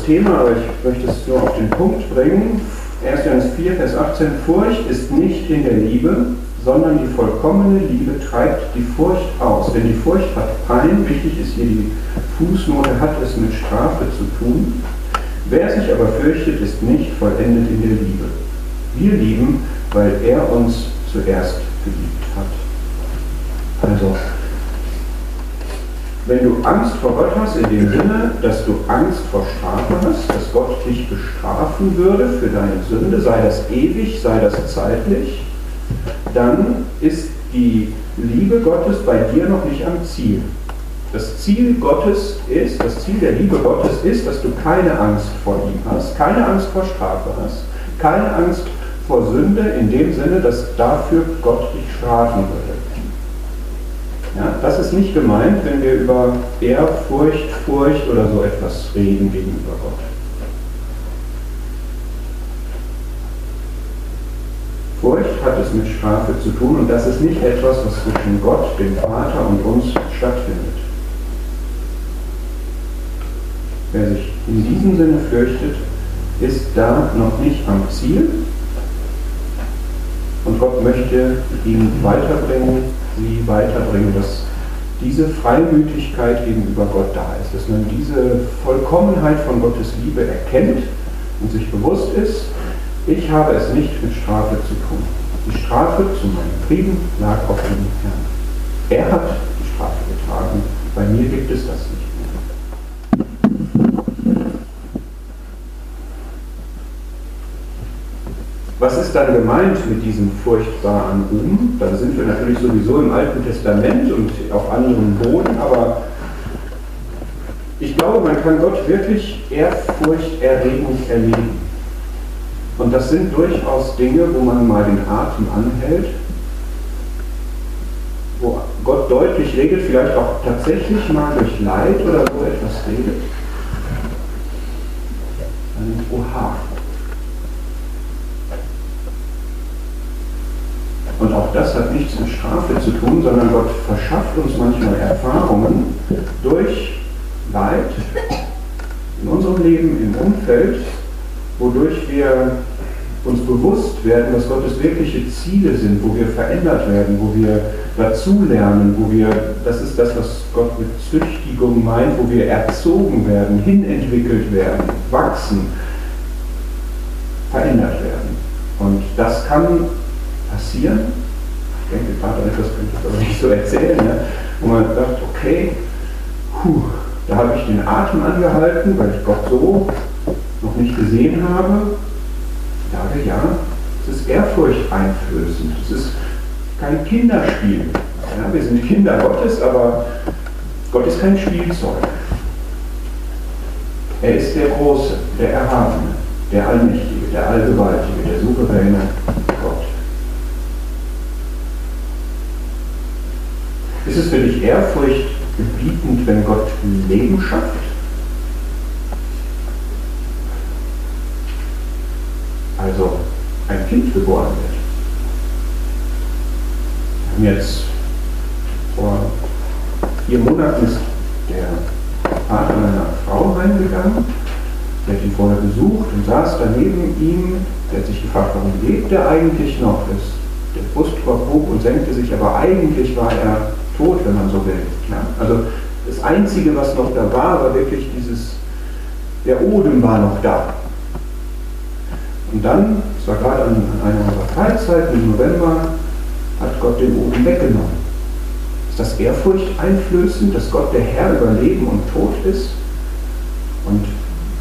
Thema, aber ich möchte es nur auf den Punkt bringen. 1. Johannes 4, Vers 18, Furcht ist nicht in der Liebe, sondern die vollkommene Liebe treibt die Furcht aus. Denn die Furcht hat Pein, wichtig ist hier die Fußnote, hat es mit Strafe zu tun. Wer sich aber fürchtet, ist nicht vollendet in der Liebe. Wir lieben, weil er uns zuerst geliebt hat. Also wenn du Angst vor Gott hast, in dem Sinne, dass du Angst vor Strafe hast, dass Gott dich bestrafen würde für deine Sünde, sei das ewig, sei das zeitlich, dann ist die Liebe Gottes bei dir noch nicht am Ziel. Das Ziel Gottes ist, das Ziel der Liebe Gottes ist, dass du keine Angst vor ihm hast, keine Angst vor Strafe hast, keine Angst vor Sünde in dem Sinne, dass dafür Gott dich strafen würde. Ja, das ist nicht gemeint, wenn wir über Ehrfurcht, Furcht oder so etwas reden gegenüber Gott. Furcht hat es mit Strafe zu tun und das ist nicht etwas, was zwischen Gott, dem Vater und uns stattfindet. Wer sich in diesem Sinne fürchtet, ist da noch nicht am Ziel und Gott möchte ihn weiterbringen sie weiterbringen, dass diese Freimütigkeit gegenüber Gott da ist, dass man diese Vollkommenheit von Gottes Liebe erkennt und sich bewusst ist, ich habe es nicht mit Strafe zu tun. Die Strafe zu meinem Frieden lag auf dem Herrn. Er hat die Strafe getragen, bei mir gibt es das nicht. Was ist dann gemeint mit diesem furchtbaren Ruhm? Da sind wir natürlich sowieso im Alten Testament und auf anderem Boden, aber ich glaube, man kann Gott wirklich ehrfurchterregend erleben. Und das sind durchaus Dinge, wo man mal den Atem anhält, wo Gott deutlich redet, vielleicht auch tatsächlich mal durch Leid oder so etwas redet. Dann, oha, Und auch das hat nichts mit Strafe zu tun, sondern Gott verschafft uns manchmal Erfahrungen durch Leid in unserem Leben, im Umfeld, wodurch wir uns bewusst werden, dass Gottes wirkliche Ziele sind, wo wir verändert werden, wo wir dazulernen, wo wir, das ist das, was Gott mit Züchtigung meint, wo wir erzogen werden, hinentwickelt werden, wachsen, verändert werden. Und das kann passieren. Ich denke, Vater, das könnte ich aber nicht so erzählen, ne? wo man sagt, okay, puh, Da habe ich den Atem angehalten, weil ich Gott so noch nicht gesehen habe. Ich sage, ja, es ist Ehrfurcht einflößend. Es ist kein Kinderspiel. Ja, wir sind Kinder Gottes, aber Gott ist kein Spielzeug. Er ist der Große, der Erhabene, der Allmächtige, der Allgewaltige, der souveräne Gott. Ist es für dich Ehrfurcht gebietend, wenn Gott Leben schafft? Also ein Kind geboren wird. Wir haben jetzt vor vier Monaten ist der Vater meiner Frau reingegangen. Der hat ihn vorher besucht und saß daneben ihm. Der hat sich gefragt, warum lebt er eigentlich noch? Das, der Brustkorb hob und senkte sich, aber eigentlich war er tot, wenn man so will. Ja, also das Einzige, was noch da war, war wirklich dieses, der Odem war noch da. Und dann, es war gerade an, an einer unserer Freizeiten im November, hat Gott den Odem weggenommen. Ist das Ehrfurcht einflößend, dass Gott der Herr über Leben und Tod ist und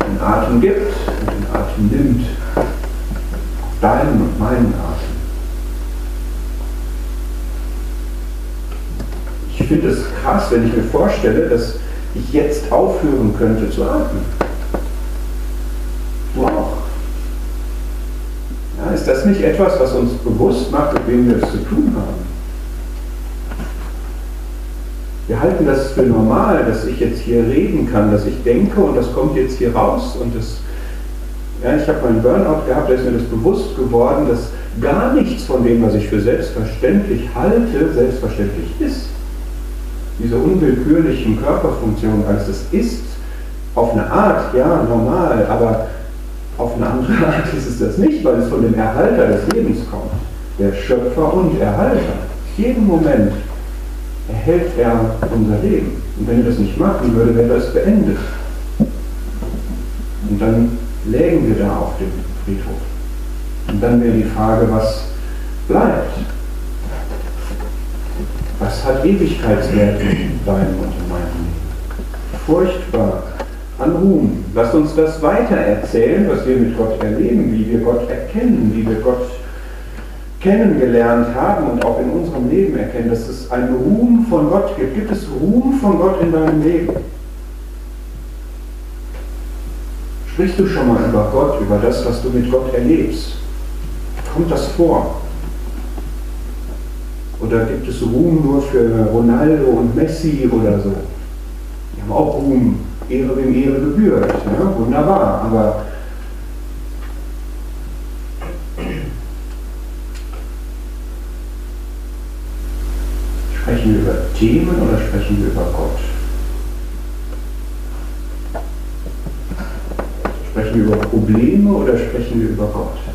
den Atem gibt und den Atem nimmt? Deinen und meinen Atem. Ich finde es krass, wenn ich mir vorstelle, dass ich jetzt aufhören könnte zu atmen. Du auch. Ja, ist das nicht etwas, was uns bewusst macht, mit wem wir es zu tun haben? Wir halten das für normal, dass ich jetzt hier reden kann, dass ich denke und das kommt jetzt hier raus und das, ja, ich habe meinen Burnout gehabt, da ist mir das bewusst geworden, dass gar nichts von dem, was ich für selbstverständlich halte, selbstverständlich ist diese unwillkürlichen Körperfunktionen als das ist, auf eine Art, ja, normal, aber auf eine andere Art ist es das nicht, weil es von dem Erhalter des Lebens kommt. Der Schöpfer und Erhalter. Jeden Moment erhält er unser Leben. Und wenn er das nicht machen würde, wäre das beendet. Und dann lägen wir da auf dem Friedhof. Und dann wäre die Frage, was bleibt? Was hat Ewigkeitswert in deinem und in meinem Leben? Furchtbar an Ruhm. Lasst uns das weiter erzählen, was wir mit Gott erleben, wie wir Gott erkennen, wie wir Gott kennengelernt haben und auch in unserem Leben erkennen, dass es einen Ruhm von Gott gibt. Gibt es Ruhm von Gott in deinem Leben? Sprichst du schon mal über Gott, über das, was du mit Gott erlebst? Kommt das vor? Oder gibt es Ruhm nur für Ronaldo und Messi oder so? Die haben auch Ruhm, Ehre wem Ehre gebührt. Ja? Wunderbar, aber sprechen wir über Themen oder sprechen wir über Gott? Sprechen wir über Probleme oder sprechen wir über Gott?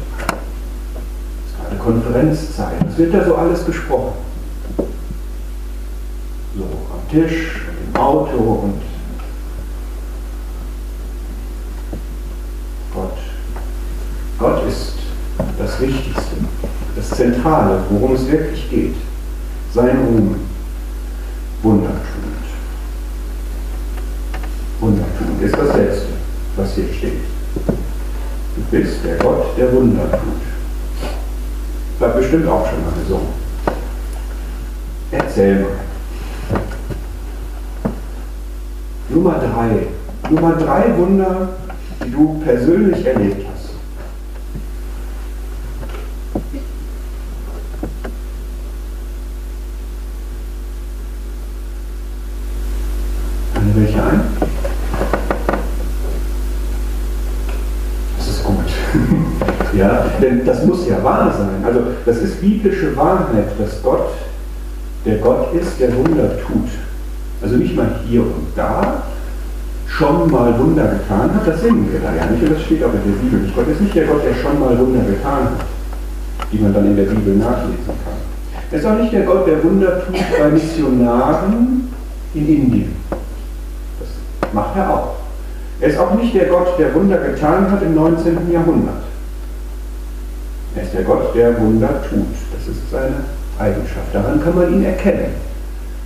Konferenzzeit. Was wird da so alles gesprochen? So am Tisch, im Auto und Gott. Gott ist das Wichtigste, das Zentrale, worum es wirklich geht. Sein Ruhm, Wunder tut. Wunder tut ist das Letzte, was hier steht. Du bist der Gott, der Wunder tut. Hat bestimmt auch schon mal gesungen. Erzähl mal. Nummer drei. Nummer drei Wunder, die du persönlich erlebt hast. Fallen welche ein? Das ist gut. Ja, denn das muss ja wahr sein. Also das ist biblische Wahrheit, dass Gott der Gott ist, der Wunder tut. Also nicht mal hier und da schon mal Wunder getan hat, das sehen wir da ja nicht und das steht auch in der Bibel nicht. Gott ist nicht der Gott, der schon mal Wunder getan hat, die man dann in der Bibel nachlesen kann. Er ist auch nicht der Gott, der Wunder tut bei Missionaren in Indien. Das macht er auch. Er ist auch nicht der Gott, der Wunder getan hat im 19. Jahrhundert. Er ist der Gott, der Wunder tut. Das ist seine Eigenschaft. Daran kann man ihn erkennen.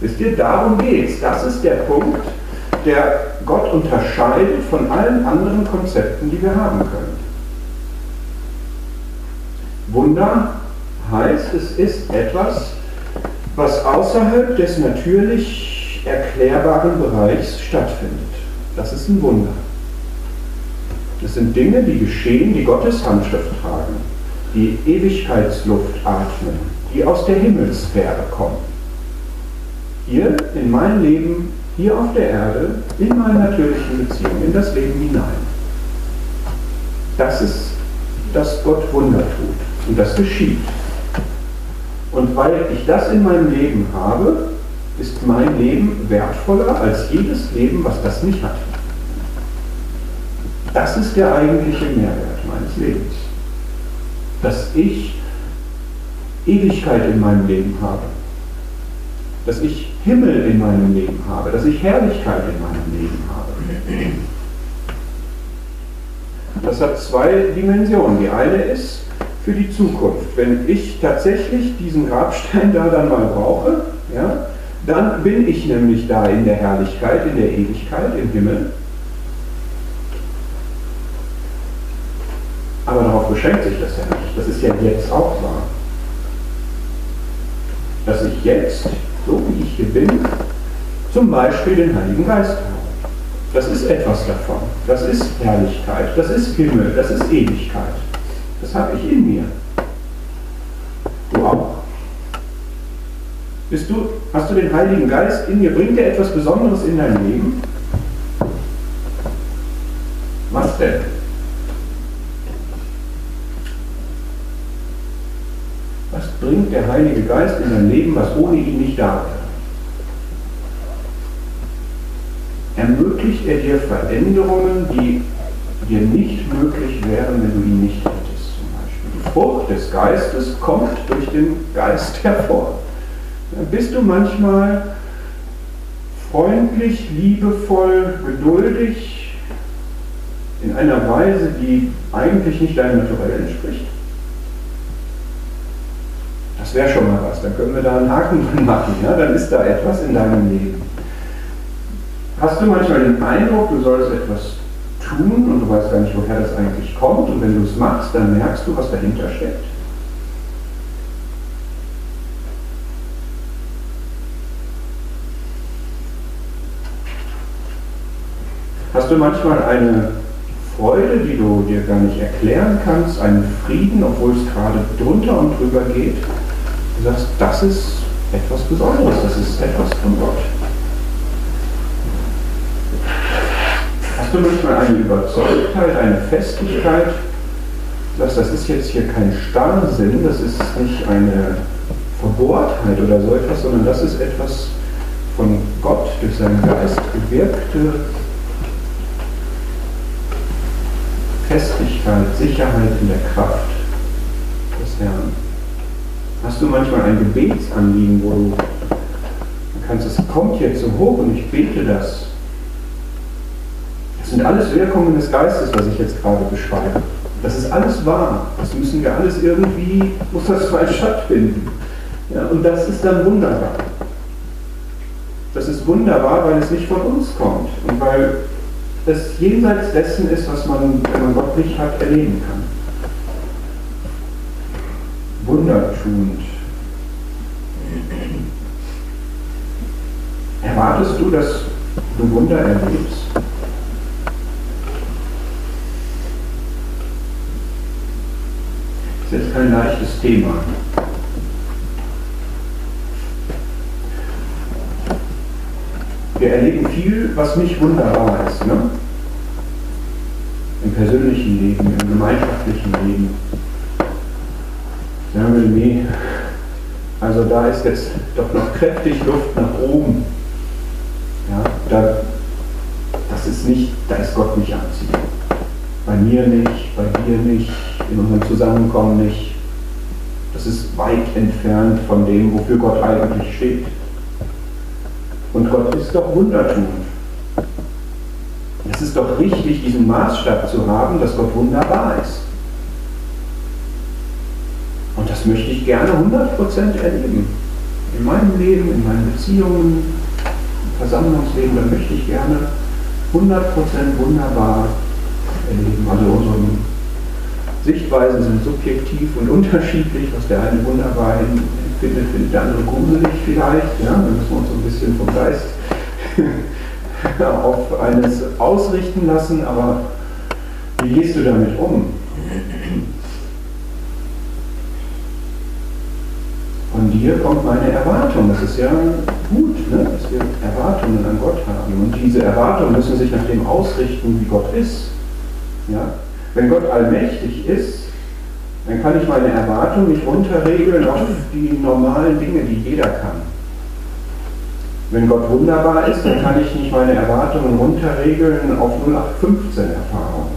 Wisst ihr, darum geht es. Das ist der Punkt, der Gott unterscheidet von allen anderen Konzepten, die wir haben können. Wunder heißt, es ist etwas, was außerhalb des natürlich erklärbaren Bereichs stattfindet. Das ist ein Wunder. Das sind Dinge, die geschehen, die Gottes Handschrift tragen, die Ewigkeitsluft atmen, die aus der Himmelssphäre kommen. Hier in mein Leben, hier auf der Erde, in meine natürlichen Beziehungen, in das Leben hinein. Das ist, dass Gott Wunder tut. Und das geschieht. Und weil ich das in meinem Leben habe, ist mein Leben wertvoller als jedes Leben, was das nicht hat. Das ist der eigentliche Mehrwert meines Lebens. Dass ich Ewigkeit in meinem Leben habe. Dass ich Himmel in meinem Leben habe. Dass ich Herrlichkeit in meinem Leben habe. Das hat zwei Dimensionen. Die eine ist für die Zukunft. Wenn ich tatsächlich diesen Grabstein da dann mal brauche, ja, dann bin ich nämlich da in der Herrlichkeit, in der Ewigkeit, im Himmel. Aber darauf beschränkt sich das ja nicht. Das ist ja jetzt auch wahr. Dass ich jetzt, so wie ich hier bin, zum Beispiel den Heiligen Geist habe. Das ist etwas davon. Das ist Herrlichkeit, das ist Himmel, das ist Ewigkeit. Das habe ich in mir. Du auch. Bist du, hast du den Heiligen Geist in dir? Bringt er etwas Besonderes in dein Leben? Was denn? Was bringt der Heilige Geist in dein Leben, was ohne ihn nicht da wäre? Ermöglicht er dir Veränderungen, die dir nicht möglich wären, wenn du ihn nicht hättest, zum Beispiel. Die Frucht des Geistes kommt durch den Geist hervor. Dann bist du manchmal freundlich, liebevoll, geduldig, in einer Weise, die eigentlich nicht deinem Naturell entspricht. Das wäre schon mal was, dann können wir da einen Haken dran machen, ja? dann ist da etwas in deinem Leben. Hast du manchmal den Eindruck, du sollst etwas tun und du weißt gar nicht, woher das eigentlich kommt und wenn du es machst, dann merkst du, was dahinter steckt? Hast du manchmal eine Freude, die du dir gar nicht erklären kannst, einen Frieden, obwohl es gerade drunter und drüber geht? Du sagst, das ist etwas Besonderes, das ist etwas von Gott. Hast du manchmal eine Überzeugtheit, eine Festigkeit? Sagst, das ist jetzt hier kein Starrsinn, das ist nicht eine Verbohrtheit oder so etwas, sondern das ist etwas von Gott durch seinen Geist gewirkte Festigkeit, Sicherheit in der Kraft des Herrn. Hast du manchmal ein Gebetsanliegen, wo du kannst, es kommt jetzt so hoch und ich bete das. Das sind alles Wirkungen des Geistes, was ich jetzt gerade beschreibe. Das ist alles wahr. Das müssen wir alles irgendwie, muss das mal stattfinden. Ja, und das ist dann wunderbar. Das ist wunderbar, weil es nicht von uns kommt und weil es jenseits dessen ist, was man, wenn man Gott nicht hat, erleben kann. Wundertuend. Erwartest du, dass du Wunder erlebst? Das ist jetzt kein leichtes Thema. Wir erleben viel, was nicht wunderbar ist. Ne? Im persönlichen Leben, im gemeinschaftlichen Leben. Wir, nee, also da ist jetzt doch noch kräftig Luft nach oben. Ja, da, das ist nicht, da ist Gott nicht anziehend. Bei mir nicht, bei dir nicht, in unserem Zusammenkommen nicht. Das ist weit entfernt von dem, wofür Gott eigentlich steht. Und Gott ist doch wundertuend. Es ist doch richtig, diesen Maßstab zu haben, dass Gott wunderbar ist. Das möchte ich gerne 100% erleben. In meinem Leben, in meinen Beziehungen, im Versammlungsleben, da möchte ich gerne 100% wunderbar erleben. Also unsere Sichtweisen sind subjektiv und unterschiedlich. Was der eine wunderbar findet, findet der andere gruselig vielleicht. Ja? Da müssen wir uns ein bisschen vom Geist auf eines ausrichten lassen. Aber wie gehst du damit um? Dir kommt meine Erwartung. Das ist ja gut, ne? dass wir Erwartungen an Gott haben. Und diese Erwartungen müssen sich nach dem ausrichten, wie Gott ist. Ja? Wenn Gott allmächtig ist, dann kann ich meine Erwartungen nicht runterregeln auf die normalen Dinge, die jeder kann. Wenn Gott wunderbar ist, dann kann ich nicht meine Erwartungen runterregeln auf 0815 Erfahrungen.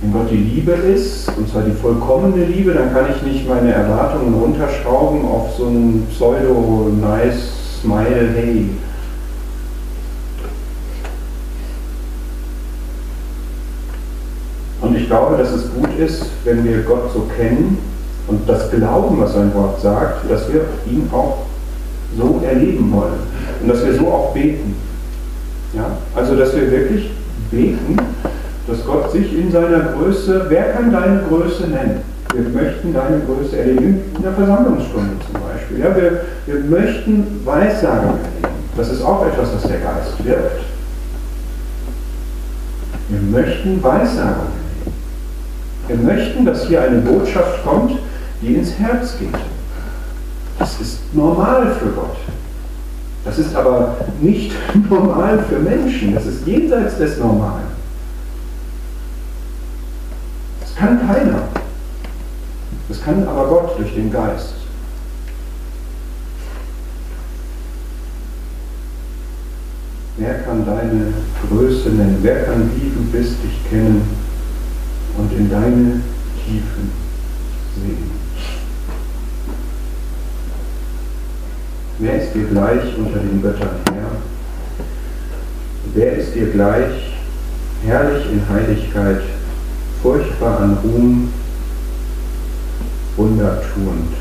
Wenn Gott die Liebe ist, und zwar die vollkommene Liebe, dann kann ich nicht meine Erwartungen runterschrauben auf so ein pseudo-nice Smile, hey. Und ich glaube, dass es gut ist, wenn wir Gott so kennen und das glauben, was sein Wort sagt, dass wir ihn auch so erleben wollen und dass wir so auch beten. Ja? Also, dass wir wirklich beten dass Gott sich in seiner Größe, wer kann deine Größe nennen? Wir möchten deine Größe erleben, in der Versammlungsstunde zum Beispiel. Ja, wir, wir möchten Weissagung erleben. Das ist auch etwas, was der Geist wirkt. Wir möchten Weissagung erleben. Wir möchten, dass hier eine Botschaft kommt, die ins Herz geht. Das ist normal für Gott. Das ist aber nicht normal für Menschen. Das ist jenseits des Normalen. Kann keiner. Das kann aber Gott durch den Geist. Wer kann deine Größe nennen? Wer kann, wie du bist, dich kennen und in deine Tiefen sehen? Wer ist dir gleich unter den Göttern her? Wer ist dir gleich, herrlich in Heiligkeit, furchtbar an Ruhm wundertuend.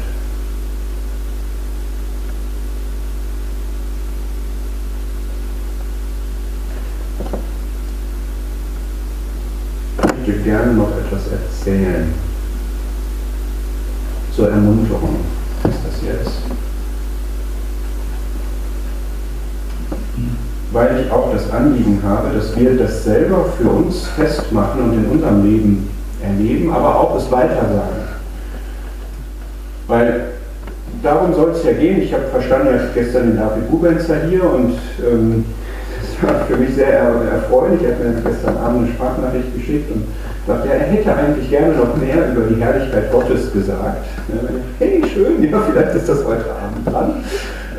Ich würde gerne noch etwas erzählen. Zur Ermunterung ist das jetzt. Weil ich auch das Anliegen habe, dass wir das selber für uns festmachen und in unserem Leben erleben, aber auch es weitersagen. Weil darum soll es ja gehen. Ich habe verstanden, ich gestern den David Bubenzer hier und ähm, das war für mich sehr erfreulich. Er hat mir gestern Abend eine Sprachnachricht geschickt und sagte, er hätte eigentlich gerne noch mehr über die Herrlichkeit Gottes gesagt. Hey, schön, ja, vielleicht ist das heute Abend dran.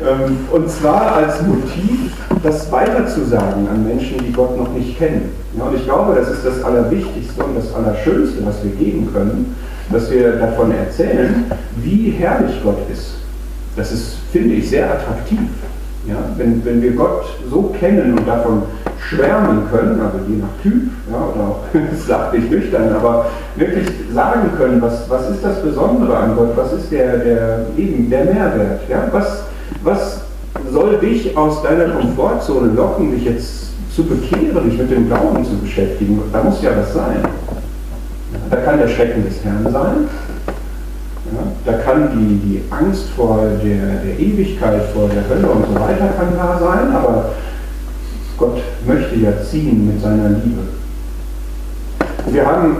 Ähm, und zwar als Motiv, das weiterzusagen an Menschen, die Gott noch nicht kennen. Ja, und ich glaube, das ist das Allerwichtigste und das Allerschönste, was wir geben können, dass wir davon erzählen, wie herrlich Gott ist. Das ist, finde ich, sehr attraktiv. Ja, wenn, wenn wir Gott so kennen und davon schwärmen können, also je nach Typ, ja, oder auch, nicht nüchtern, aber wirklich sagen können, was, was ist das Besondere an Gott, was ist der, der, eben der Mehrwert, ja, was, was soll dich aus deiner Komfortzone locken, dich jetzt zu bekehren, dich mit dem Glauben zu beschäftigen? Da muss ja was sein. Da kann der Schrecken des Herrn sein. Ja, da kann die, die Angst vor der, der Ewigkeit, vor der Hölle und so weiter kann da sein, aber Gott möchte ja ziehen mit seiner Liebe. Wir haben,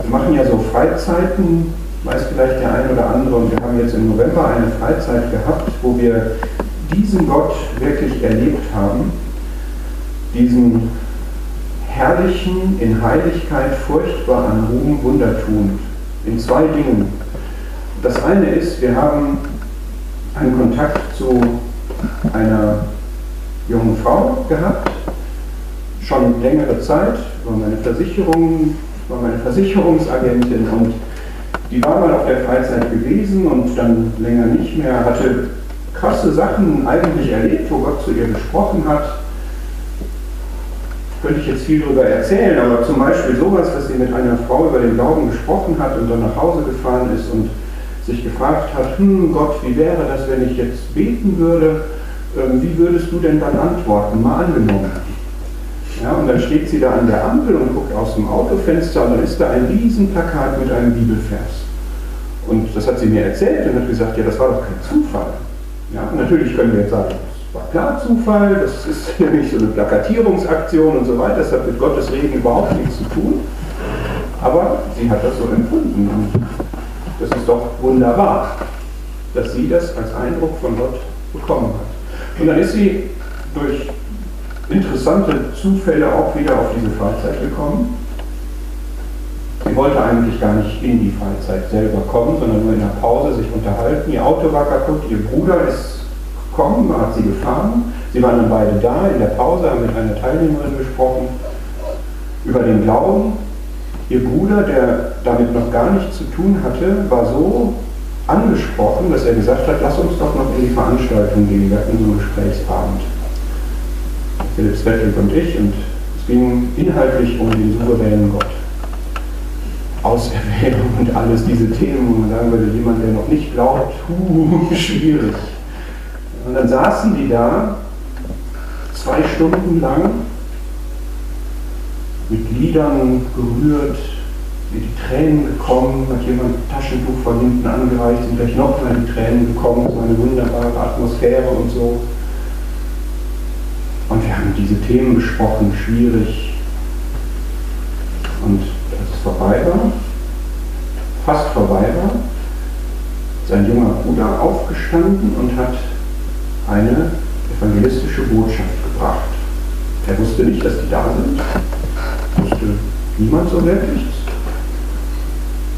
wir machen ja so Freizeiten weiß vielleicht der ein oder andere, und wir haben jetzt im November eine Freizeit gehabt, wo wir diesen Gott wirklich erlebt haben, diesen herrlichen, in Heiligkeit, furchtbar an Ruhm, Wundertun, in zwei Dingen. Das eine ist, wir haben einen Kontakt zu einer jungen Frau gehabt, schon längere Zeit, war meine Versicherung, war meine Versicherungsagentin und die war mal auf der Freizeit gewesen und dann länger nicht mehr, hatte krasse Sachen eigentlich erlebt, wo Gott zu ihr gesprochen hat. Könnte ich jetzt viel darüber erzählen, aber zum Beispiel sowas, dass sie mit einer Frau über den Glauben gesprochen hat und dann nach Hause gefahren ist und sich gefragt hat, hm Gott, wie wäre das, wenn ich jetzt beten würde ähm, wie würdest du denn dann antworten? Mal angenommen. Ja, und dann steht sie da an der Ampel und guckt aus dem Autofenster und dann ist da ein Riesenplakat mit einem Bibelvers. Und das hat sie mir erzählt und hat gesagt, ja, das war doch kein Zufall. Ja, natürlich können wir jetzt sagen, das war klar Zufall, das ist nämlich so eine Plakatierungsaktion und so weiter, das hat mit Gottes Reden überhaupt nichts zu tun. Aber sie hat das so empfunden und das ist doch wunderbar, dass sie das als Eindruck von Gott bekommen hat. Und dann ist sie durch interessante Zufälle auch wieder auf diese Freizeit gekommen. Sie wollte eigentlich gar nicht in die Freizeit selber kommen, sondern nur in der Pause sich unterhalten. Ihr Auto war kaputt, ihr Bruder ist gekommen, hat sie gefahren. Sie waren dann beide da in der Pause, haben mit einer Teilnehmerin gesprochen über den Glauben. Ihr Bruder, der damit noch gar nichts zu tun hatte, war so angesprochen, dass er gesagt hat, lass uns doch noch in die Veranstaltung gehen, wir hatten so einen Gesprächsabend. Philipp Svetlik und ich, und es ging inhaltlich um den souveränen Gott. Auserwählung und alles diese Themen, wo man sagen würde, jemand, der noch nicht glaubt, uh, schwierig. Und dann saßen die da zwei Stunden lang mit Liedern gerührt, mit die Tränen gekommen, hat jemand ein Taschentuch von hinten angereicht, sind gleich nochmal die Tränen gekommen, so eine wunderbare Atmosphäre und so. Und wir haben diese Themen besprochen, schwierig. Und vorbei war, fast vorbei war, ist ein junger Bruder aufgestanden und hat eine evangelistische Botschaft gebracht. Er wusste nicht, dass die da sind. Wusste niemand so wirklich.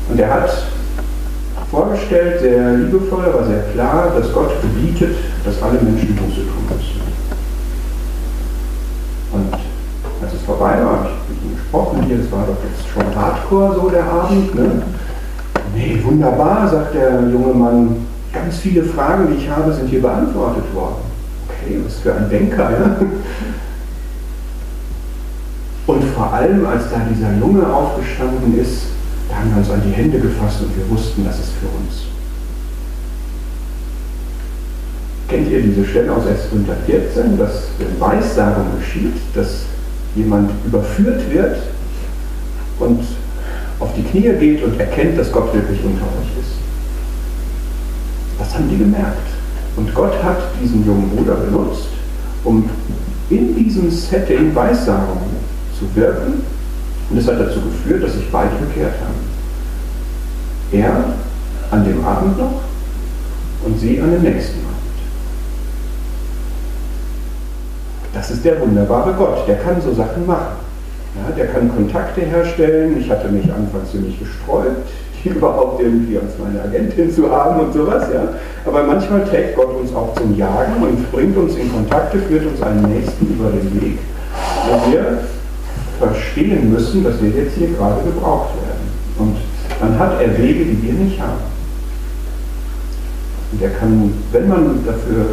Und er hat vorgestellt, sehr liebevoll, aber sehr klar, dass Gott gebietet, dass alle Menschen Buße tun müssen. Und als es vorbei war, habe ich mit ihm gesprochen, hier, das war doch jetzt schon hardcore so der Abend. Ne? Nee, wunderbar, sagt der junge Mann, ganz viele Fragen, die ich habe, sind hier beantwortet worden. Okay, was für ein Denker, ja? Und vor allem, als da dieser Junge aufgestanden ist, da haben wir uns an die Hände gefasst und wir wussten, das ist für uns. Kennt ihr diese Stelle aus 1. Korinther 14, dass wenn Weissagung geschieht, dass jemand überführt wird und auf die Knie geht und erkennt, dass Gott wirklich unter euch ist? Das haben die gemerkt. Und Gott hat diesen jungen Bruder benutzt, um in diesem Setting Weissagung zu wirken. Und es hat dazu geführt, dass sich beide bekehrt haben. Er an dem Abend noch und sie an dem nächsten Abend. Das ist der wunderbare Gott, der kann so Sachen machen. Ja, der kann Kontakte herstellen. Ich hatte mich anfangs ziemlich gesträubt, überhaupt irgendwie als meine Agentin zu haben und sowas. Ja. Aber manchmal trägt Gott uns auch zum Jagen und bringt uns in Kontakte, führt uns einen Nächsten über den Weg, wo wir verstehen müssen, dass wir jetzt hier gerade gebraucht werden. Und dann hat er Wege, die wir nicht haben. Und er kann, wenn man dafür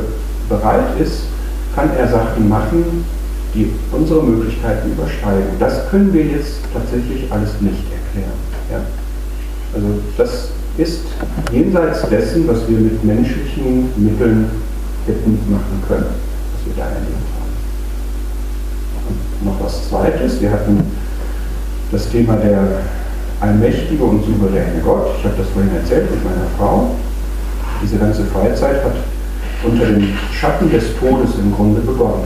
bereit ist, kann er Sachen machen, die unsere Möglichkeiten übersteigen. Das können wir jetzt tatsächlich alles nicht erklären. Ja? Also das ist jenseits dessen, was wir mit menschlichen Mitteln hätten machen können, was wir da erlebt haben. Und noch was Zweites, wir hatten das Thema der allmächtige und souveräne Gott. Ich habe das vorhin erzählt mit meiner Frau. Diese ganze Freizeit hat unter dem Schatten des Todes im Grunde begonnen.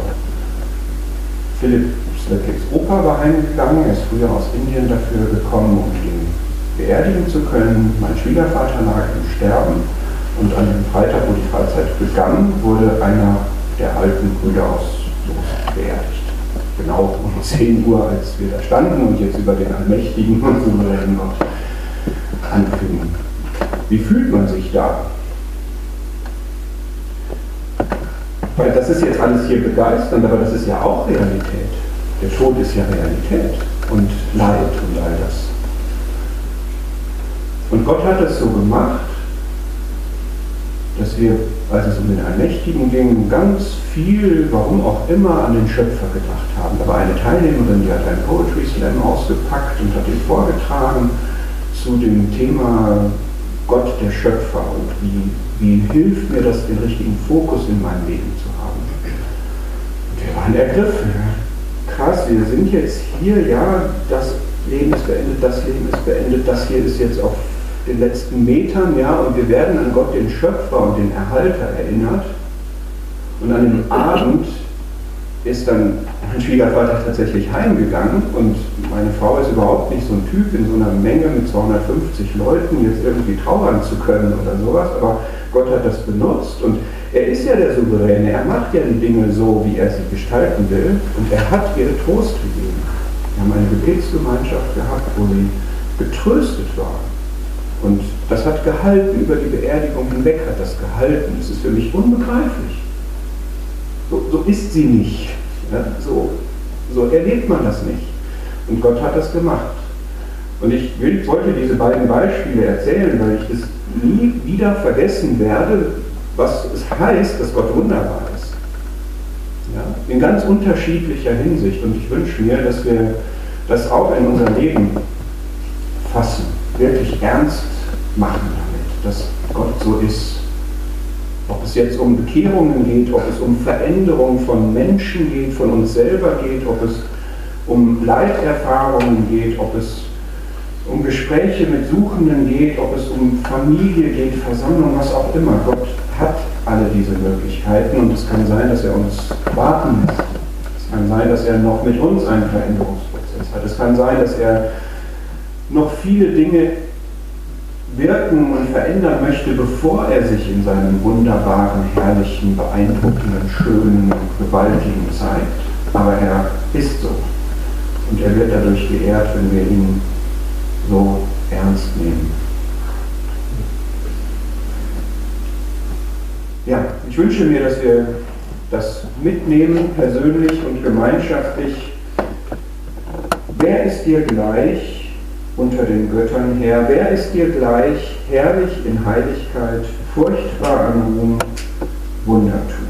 Philipp Svetliks Opa war heimgegangen, er ist früher aus Indien dafür gekommen, um ihn beerdigen zu können. Mein Schwiegervater lag im Sterben und an dem Freitag, wo die Freizeit begann, wurde einer der alten Brüder aus Soest beerdigt genau um 10 Uhr, als wir da standen und jetzt über den allmächtigen und souveränen Gott anfingen. Wie fühlt man sich da? Weil das ist jetzt alles hier begeisternd, aber das ist ja auch Realität. Der Tod ist ja Realität und Leid und all das. Und Gott hat es so gemacht, dass wir, als es um den Allmächtigen ging, ganz viel, warum auch immer, an den Schöpfer gedacht haben. Da war eine Teilnehmerin, die hat einen Poetry Slam ausgepackt und hat ihn vorgetragen zu dem Thema Gott der Schöpfer und wie, wie hilft mir das, den richtigen Fokus in meinem Leben zu. Waren ergriffen. Krass, wir sind jetzt hier, ja, das Leben ist beendet, das Leben ist beendet, das hier ist jetzt auf den letzten Metern, ja, und wir werden an Gott, den Schöpfer und den Erhalter erinnert. Und an dem Abend ist dann mein Schwiegervater tatsächlich heimgegangen und meine Frau ist überhaupt nicht so ein Typ, in so einer Menge mit 250 Leuten jetzt irgendwie trauern zu können oder sowas, aber Gott hat das benutzt und er ist ja der Souveräne, er macht ja die Dinge so, wie er sie gestalten will und er hat ihr Trost gegeben. Wir haben eine Gebetsgemeinschaft gehabt, wo sie getröstet waren. Und das hat gehalten, über die Beerdigung hinweg hat das gehalten. Das ist für mich unbegreiflich. So, so ist sie nicht. Ja, so, so erlebt man das nicht. Und Gott hat das gemacht. Und ich will, wollte diese beiden Beispiele erzählen, weil ich es nie wieder vergessen werde, was es heißt, dass Gott wunderbar ist. Ja, in ganz unterschiedlicher Hinsicht. Und ich wünsche mir, dass wir das auch in unser Leben fassen, wirklich ernst machen damit, dass Gott so ist ob es jetzt um Bekehrungen geht, ob es um Veränderung von Menschen geht, von uns selber geht, ob es um Leiterfahrungen geht, ob es um Gespräche mit Suchenden geht, ob es um Familie geht, Versammlung, was auch immer. Gott hat alle diese Möglichkeiten und es kann sein, dass er uns warten lässt. Es kann sein, dass er noch mit uns einen Veränderungsprozess hat. Es kann sein, dass er noch viele Dinge wirken und verändern möchte, bevor er sich in seinem wunderbaren, herrlichen, beeindruckenden, schönen und gewaltigen zeigt. Aber er ist so. Und er wird dadurch geehrt, wenn wir ihn so ernst nehmen. Ja, ich wünsche mir, dass wir das mitnehmen, persönlich und gemeinschaftlich. Wer ist dir gleich? unter den Göttern her. Wer ist dir gleich, herrlich in Heiligkeit, furchtbar an Ruhm, Wundertum?